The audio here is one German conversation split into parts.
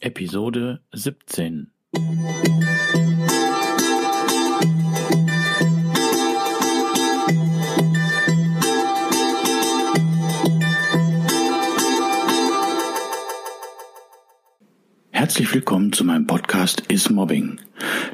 Episode 17 Herzlich willkommen zu meinem Podcast Is Mobbing,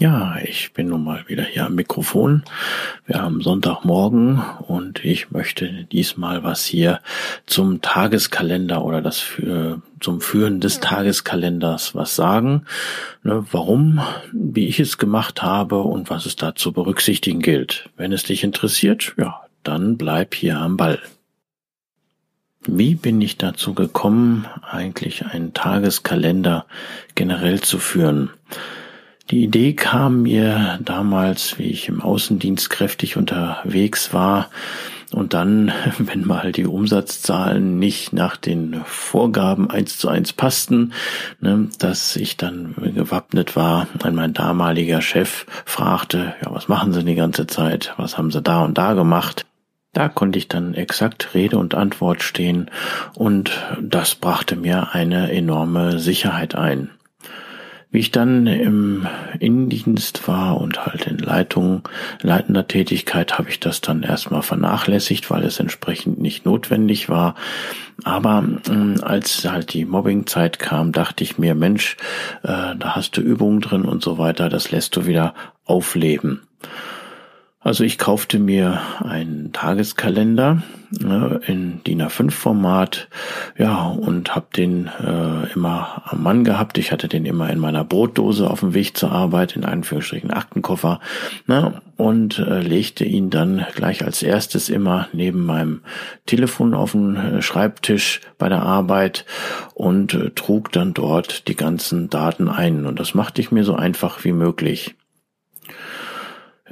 Ja, ich bin nun mal wieder hier am Mikrofon. Wir haben Sonntagmorgen und ich möchte diesmal was hier zum Tageskalender oder das für, zum Führen des Tageskalenders was sagen. Ne, warum, wie ich es gemacht habe und was es da zu berücksichtigen gilt. Wenn es dich interessiert, ja, dann bleib hier am Ball. Wie bin ich dazu gekommen, eigentlich einen Tageskalender generell zu führen? Die Idee kam mir damals, wie ich im Außendienst kräftig unterwegs war und dann, wenn mal die Umsatzzahlen nicht nach den Vorgaben eins zu eins passten, ne, dass ich dann gewappnet war, weil mein damaliger Chef fragte, ja, was machen Sie die ganze Zeit? Was haben Sie da und da gemacht? Da konnte ich dann exakt Rede und Antwort stehen und das brachte mir eine enorme Sicherheit ein. Wie ich dann im Innendienst war und halt in Leitung, leitender Tätigkeit, habe ich das dann erstmal vernachlässigt, weil es entsprechend nicht notwendig war. Aber äh, als halt die Mobbingzeit kam, dachte ich mir, Mensch, äh, da hast du Übungen drin und so weiter, das lässt du wieder aufleben. Also ich kaufte mir einen Tageskalender ne, in DIN A5 Format, ja, und habe den äh, immer am Mann gehabt. Ich hatte den immer in meiner Brotdose auf dem Weg zur Arbeit, in Anführungsstrichen Aktenkoffer, ne, und äh, legte ihn dann gleich als erstes immer neben meinem Telefon auf den äh, Schreibtisch bei der Arbeit und äh, trug dann dort die ganzen Daten ein. Und das machte ich mir so einfach wie möglich.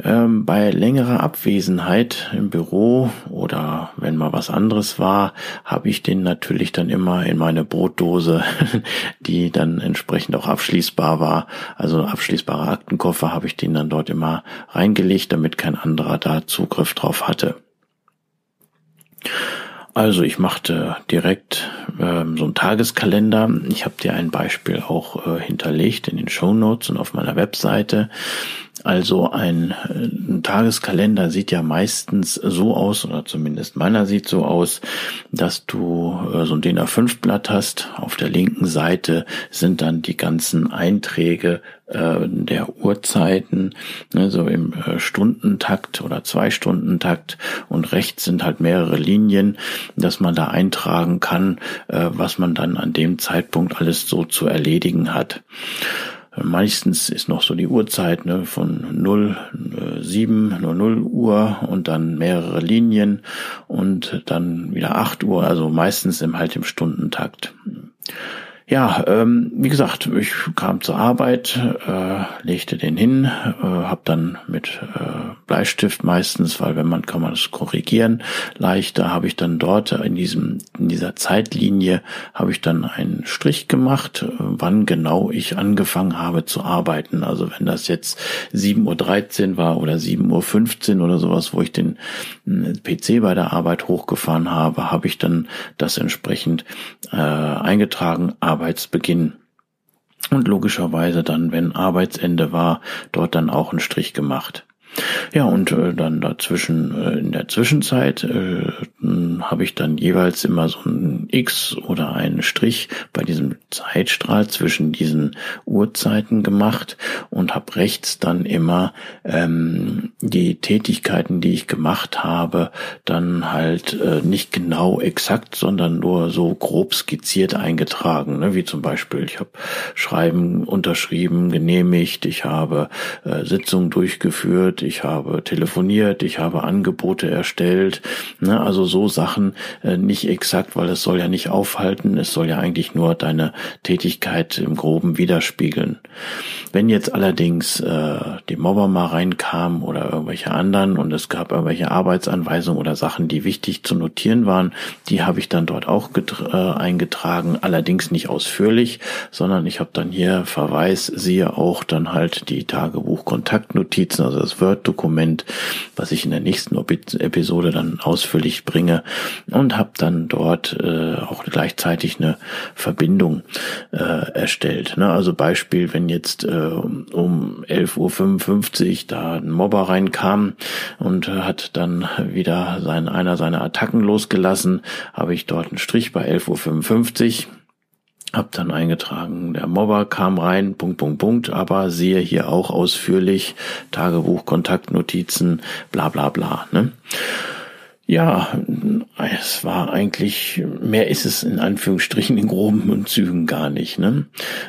Ähm, bei längerer Abwesenheit im Büro oder wenn mal was anderes war, habe ich den natürlich dann immer in meine Brotdose, die dann entsprechend auch abschließbar war, also abschließbare Aktenkoffer, habe ich den dann dort immer reingelegt, damit kein anderer da Zugriff drauf hatte. Also ich machte direkt ähm, so einen Tageskalender. Ich habe dir ein Beispiel auch äh, hinterlegt in den Show Notes und auf meiner Webseite. Also ein, ein, Tageskalender sieht ja meistens so aus, oder zumindest meiner sieht so aus, dass du äh, so ein DIN A5-Blatt hast. Auf der linken Seite sind dann die ganzen Einträge äh, der Uhrzeiten, ne, so im äh, Stundentakt oder Zwei-Stunden-Takt und rechts sind halt mehrere Linien, dass man da eintragen kann, äh, was man dann an dem Zeitpunkt alles so zu erledigen hat. Meistens ist noch so die Uhrzeit ne, von 0, 7, 0 Uhr und dann mehrere Linien und dann wieder 8 Uhr, also meistens im halt im Stundentakt. Ja, ähm, wie gesagt, ich kam zur Arbeit, äh, legte den hin, äh, habe dann mit äh, Bleistift meistens, weil wenn man kann man es korrigieren, leichter habe ich dann dort in diesem in dieser Zeitlinie habe ich dann einen Strich gemacht, äh, wann genau ich angefangen habe zu arbeiten. Also wenn das jetzt 7:13 Uhr war oder 7:15 Uhr oder sowas, wo ich den äh, PC bei der Arbeit hochgefahren habe, habe ich dann das entsprechend äh, eingetragen Arbeitsbeginn. Und logischerweise dann, wenn Arbeitsende war, dort dann auch einen Strich gemacht. Ja, und äh, dann dazwischen, äh, in der Zwischenzeit, äh, habe ich dann jeweils immer so ein X oder einen Strich bei diesem Zeitstrahl zwischen diesen Uhrzeiten gemacht und habe rechts dann immer ähm, die Tätigkeiten, die ich gemacht habe, dann halt äh, nicht genau exakt, sondern nur so grob skizziert eingetragen, ne? wie zum Beispiel ich habe Schreiben unterschrieben, genehmigt, ich habe äh, Sitzungen durchgeführt, ich habe telefoniert, ich habe Angebote erstellt, ne? also so Sachen äh, nicht exakt, weil es soll ja nicht aufhalten, es soll ja eigentlich nur deine Tätigkeit im Groben widerspiegeln. Wenn jetzt allerdings äh, die Mobber mal reinkamen oder irgendwelche anderen und es gab irgendwelche Arbeitsanweisungen oder Sachen, die wichtig zu notieren waren, die habe ich dann dort auch äh, eingetragen, allerdings nicht ausführlich, sondern ich habe dann hier Verweis, siehe auch dann halt die Tagebuch-Kontaktnotizen, also das Word-Dokument, was ich in der nächsten Episode dann ausführlich bringe und habe dann dort äh, auch gleichzeitig eine Verbindung äh, erstellt. Ne? Also Beispiel, wenn jetzt äh, um 11.55 Uhr da ein Mobber reinkam und hat dann wieder sein, einer seiner Attacken losgelassen, habe ich dort einen Strich bei 11.55 Uhr hab dann eingetragen, der Mobber kam rein, Punkt, Punkt, Punkt, aber siehe hier auch ausführlich Tagebuch, Kontaktnotizen, bla bla bla. Ne? Ja, es war eigentlich, mehr ist es in Anführungsstrichen in groben Zügen gar nicht. Ne?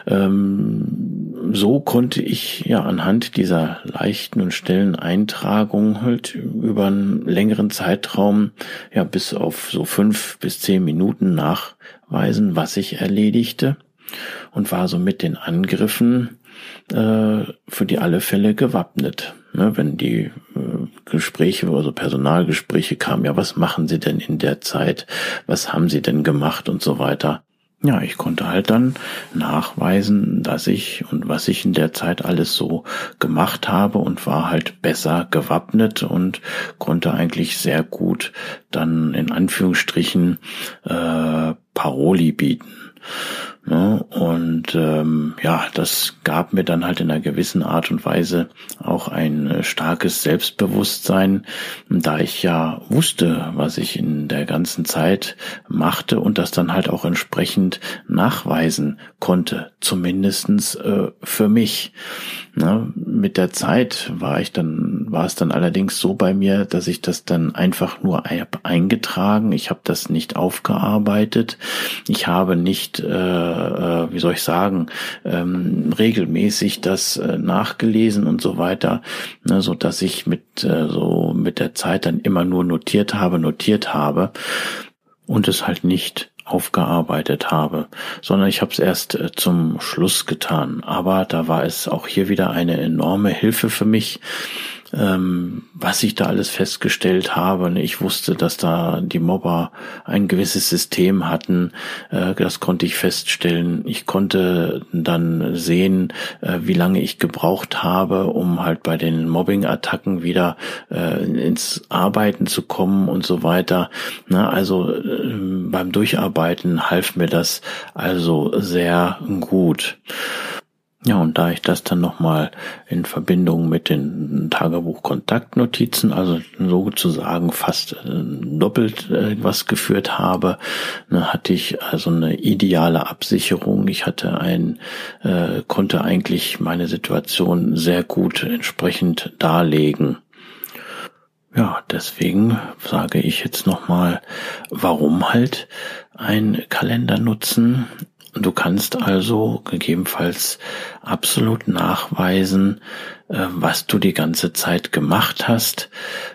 Ähm, so konnte ich ja anhand dieser leichten und schnellen Eintragung halt über einen längeren Zeitraum, ja bis auf so fünf bis zehn Minuten nachweisen, was ich erledigte und war so mit den Angriffen äh, für die alle Fälle gewappnet. Ne? Wenn die äh, Gespräche, also Personalgespräche kamen, ja, was machen Sie denn in der Zeit? Was haben Sie denn gemacht und so weiter? Ja, ich konnte halt dann nachweisen, dass ich und was ich in der Zeit alles so gemacht habe und war halt besser gewappnet und konnte eigentlich sehr gut dann in Anführungsstrichen äh, Paroli bieten. Ne? Und ähm, ja, das gab mir dann halt in einer gewissen Art und Weise auch ein äh, starkes Selbstbewusstsein, da ich ja wusste, was ich in der ganzen Zeit machte und das dann halt auch entsprechend nachweisen konnte, zumindestens äh, für mich. Ne? Mit der Zeit war ich dann, war es dann allerdings so bei mir, dass ich das dann einfach nur eingetragen. Ich habe das nicht aufgearbeitet. Ich habe nicht äh, äh, wie soll ich sagen, ähm, regelmäßig das äh, nachgelesen und so weiter, ne, so dass ich mit äh, so mit der Zeit dann immer nur notiert habe, notiert habe und es halt nicht aufgearbeitet habe, sondern ich habe es erst äh, zum Schluss getan. Aber da war es auch hier wieder eine enorme Hilfe für mich, ähm, was ich da alles festgestellt habe. Ne, ich wusste, dass da die Mobber ein gewisses System hatten. Äh, das konnte ich feststellen. Ich konnte dann sehen, äh, wie lange ich gebraucht habe, um halt bei den Mobbing-Attacken wieder äh, ins Arbeiten zu kommen und so weiter. Na, also äh, beim Durcharbeiten half mir das also sehr gut. Ja, und da ich das dann nochmal in Verbindung mit den Tagebuch-Kontaktnotizen, also sozusagen fast äh, doppelt äh, was geführt habe, ne, hatte ich also eine ideale Absicherung. Ich hatte ein, äh, konnte eigentlich meine Situation sehr gut entsprechend darlegen. Ja, deswegen sage ich jetzt nochmal, warum halt ein Kalender nutzen Du kannst also gegebenenfalls absolut nachweisen, äh, was du die ganze Zeit gemacht hast,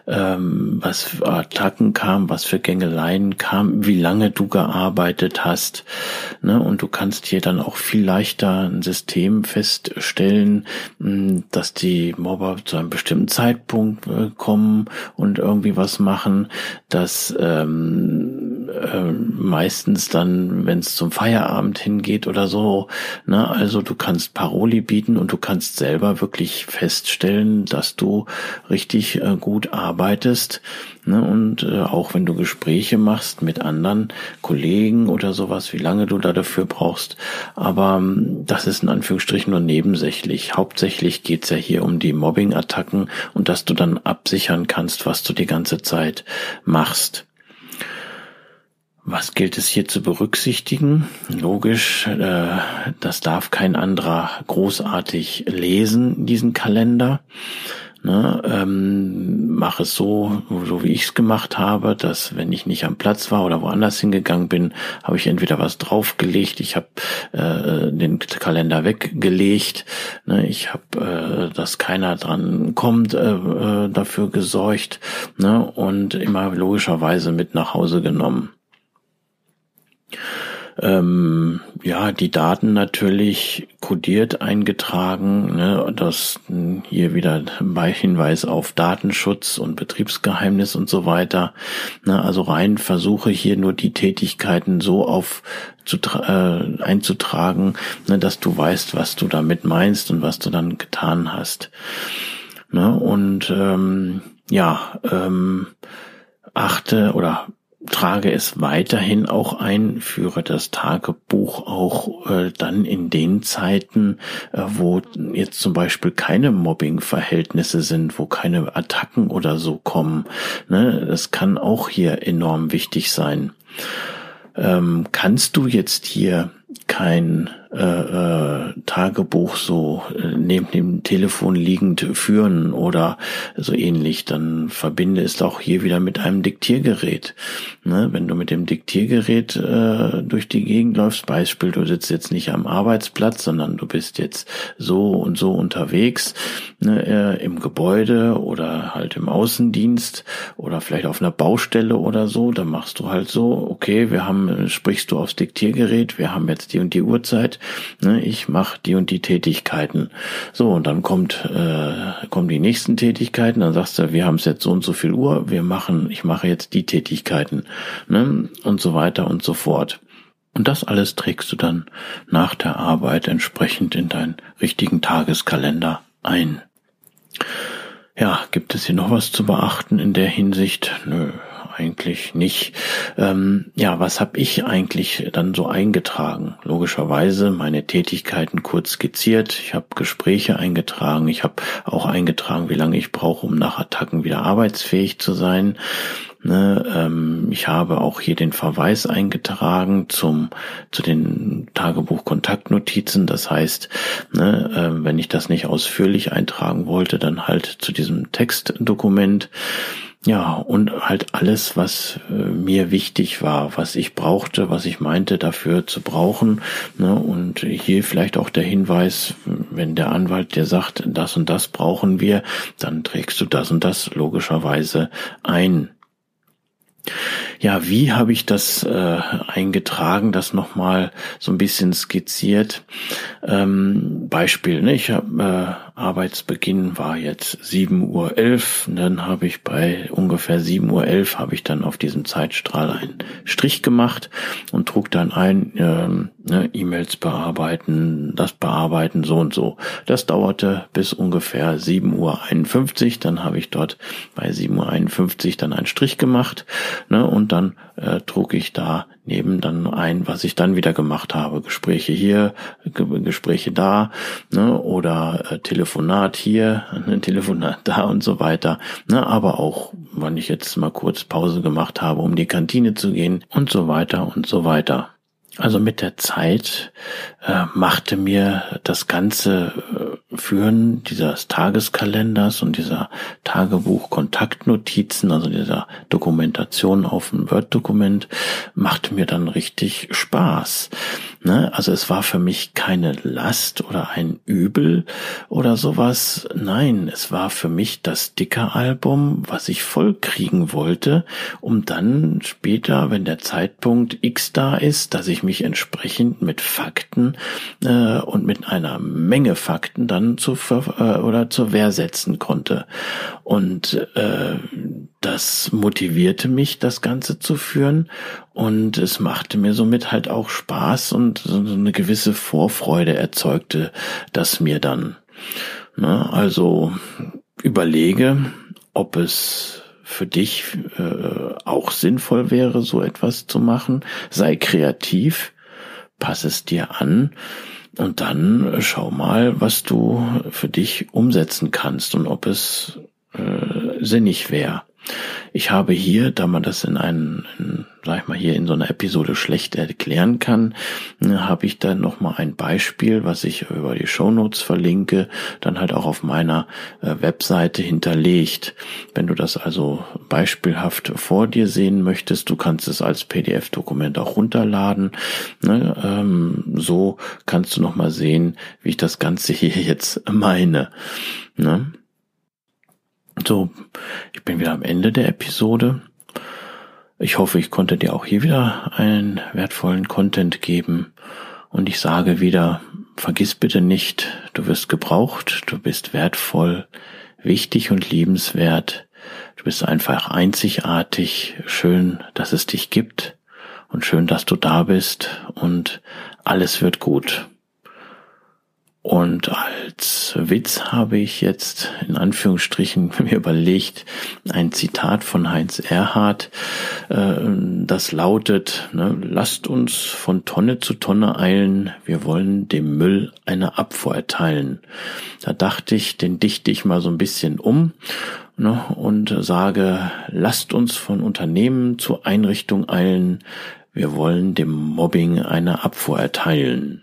ähm, was für Attacken kam, was für Gängeleien kam, wie lange du gearbeitet hast. Ne? Und du kannst hier dann auch viel leichter ein System feststellen, dass die Mobber zu einem bestimmten Zeitpunkt äh, kommen und irgendwie was machen, dass ähm, äh, meistens dann, wenn es zum Feierabend hingeht oder so, ne? also du kannst Paroli bieten und du kannst selber wirklich feststellen, dass du richtig äh, gut arbeitest. Ne? Und äh, auch wenn du Gespräche machst mit anderen Kollegen oder sowas, wie lange du da dafür brauchst. Aber ähm, das ist in Anführungsstrichen nur nebensächlich. Hauptsächlich geht's ja hier um die Mobbing-Attacken und dass du dann absichern kannst, was du die ganze Zeit machst. Was gilt es hier zu berücksichtigen? Logisch, äh, das darf kein anderer großartig lesen, diesen Kalender. Ne, ähm, mache es so, so wie ich es gemacht habe, dass wenn ich nicht am Platz war oder woanders hingegangen bin, habe ich entweder was draufgelegt, ich habe äh, den Kalender weggelegt, ne, ich habe, äh, dass keiner dran kommt, äh, äh, dafür gesorgt ne, und immer logischerweise mit nach Hause genommen. Ähm, ja, die Daten natürlich kodiert eingetragen. Ne, das hier wieder bei Hinweis auf Datenschutz und Betriebsgeheimnis und so weiter. Ne, also rein versuche hier nur die Tätigkeiten so auf zu, äh, einzutragen, ne, dass du weißt, was du damit meinst und was du dann getan hast. Ne, und ähm, ja, ähm, achte oder trage es weiterhin auch ein, führe das Tagebuch auch äh, dann in den Zeiten, äh, wo jetzt zum Beispiel keine Mobbing-Verhältnisse sind, wo keine Attacken oder so kommen. Ne? Das kann auch hier enorm wichtig sein. Ähm, kannst du jetzt hier kein äh, äh, Tagebuch so äh, neben dem Telefon liegend führen oder so ähnlich, dann verbinde es auch hier wieder mit einem Diktiergerät. Ne? Wenn du mit dem Diktiergerät äh, durch die Gegend läufst, Beispiel, du sitzt jetzt nicht am Arbeitsplatz, sondern du bist jetzt so und so unterwegs ne, äh, im Gebäude oder halt im Außendienst oder vielleicht auf einer Baustelle oder so, dann machst du halt so, okay, wir haben, sprichst du aufs Diktiergerät, wir haben jetzt die und die Uhrzeit, Ne, ich mache die und die Tätigkeiten. So, und dann kommt, äh, kommen die nächsten Tätigkeiten, dann sagst du, wir haben es jetzt so und so viel Uhr, wir machen, ich mache jetzt die Tätigkeiten, ne, und so weiter und so fort. Und das alles trägst du dann nach der Arbeit entsprechend in deinen richtigen Tageskalender ein. Ja, gibt es hier noch was zu beachten in der Hinsicht? Nö, eigentlich nicht. Ähm, ja, was habe ich eigentlich dann so eingetragen? Logischerweise meine Tätigkeiten kurz skizziert. Ich habe Gespräche eingetragen. Ich habe auch eingetragen, wie lange ich brauche, um nach Attacken wieder arbeitsfähig zu sein. Ne, ähm, ich habe auch hier den Verweis eingetragen zum zu den Tagebuch-Kontaktnotizen. Das heißt, ne, äh, wenn ich das nicht ausführlich eintragen wollte, dann halt zu diesem Textdokument. Ja, und halt alles, was äh, mir wichtig war, was ich brauchte, was ich meinte dafür zu brauchen. Ne? Und hier vielleicht auch der Hinweis, wenn der Anwalt dir sagt, das und das brauchen wir, dann trägst du das und das logischerweise ein. Ja, wie habe ich das äh, eingetragen, das nochmal so ein bisschen skizziert? Ähm, Beispiel, ne? ich habe äh, Arbeitsbeginn war jetzt 7.11 Uhr, dann habe ich bei ungefähr 7.11 Uhr habe ich dann auf diesem Zeitstrahl einen Strich gemacht und trug dann ein, ähm, ne, E-Mails bearbeiten, das bearbeiten, so und so. Das dauerte bis ungefähr 7.51 Uhr, dann habe ich dort bei 7.51 Uhr dann einen Strich gemacht ne, und dann äh, trug ich da neben dann ein, was ich dann wieder gemacht habe. Gespräche hier, Gespräche da, ne, oder äh, Telefonat hier, ein Telefonat da und so weiter. Ne, aber auch, wann ich jetzt mal kurz Pause gemacht habe, um die Kantine zu gehen und so weiter und so weiter. Also mit der Zeit äh, machte mir das ganze Führen dieses Tageskalenders und dieser Tagebuch-Kontaktnotizen, also dieser Dokumentation auf ein Word-Dokument, machte mir dann richtig Spaß. Ne? Also es war für mich keine Last oder ein Übel oder sowas. Nein, es war für mich das Dicker-Album, was ich voll kriegen wollte, um dann später, wenn der Zeitpunkt X da ist, dass ich mich entsprechend mit Fakten äh, und mit einer Menge Fakten dann zu äh, oder zur Wehr setzen konnte. Und äh, das motivierte mich, das Ganze zu führen und es machte mir somit halt auch Spaß und so eine gewisse Vorfreude erzeugte das mir dann. Ne? Also überlege, ob es für dich äh, auch sinnvoll wäre, so etwas zu machen. Sei kreativ, pass es dir an und dann schau mal, was du für dich umsetzen kannst und ob es äh, sinnig wäre. Ich habe hier, da man das in einem, in, sag ich mal, hier in so einer Episode schlecht erklären kann, ne, habe ich dann nochmal ein Beispiel, was ich über die Shownotes verlinke, dann halt auch auf meiner äh, Webseite hinterlegt. Wenn du das also beispielhaft vor dir sehen möchtest, du kannst es als PDF-Dokument auch runterladen. Ne? Ähm, so kannst du nochmal sehen, wie ich das Ganze hier jetzt meine. Ne? So, ich bin wieder am Ende der Episode. Ich hoffe, ich konnte dir auch hier wieder einen wertvollen Content geben. Und ich sage wieder, vergiss bitte nicht, du wirst gebraucht, du bist wertvoll, wichtig und liebenswert. Du bist einfach einzigartig. Schön, dass es dich gibt und schön, dass du da bist und alles wird gut. Und als Witz habe ich jetzt in Anführungsstrichen mir überlegt, ein Zitat von Heinz Erhardt, äh, das lautet, ne, lasst uns von Tonne zu Tonne eilen, wir wollen dem Müll eine Abfuhr erteilen. Da dachte ich, den dichte ich mal so ein bisschen um ne, und sage, lasst uns von Unternehmen zu Einrichtung eilen, wir wollen dem Mobbing eine Abfuhr erteilen.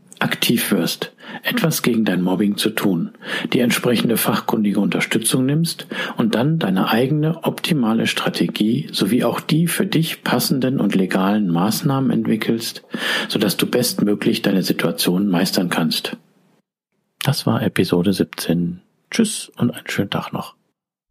aktiv wirst, etwas gegen dein Mobbing zu tun, die entsprechende fachkundige Unterstützung nimmst und dann deine eigene optimale Strategie sowie auch die für dich passenden und legalen Maßnahmen entwickelst, sodass du bestmöglich deine Situation meistern kannst. Das war Episode 17. Tschüss und einen schönen Tag noch.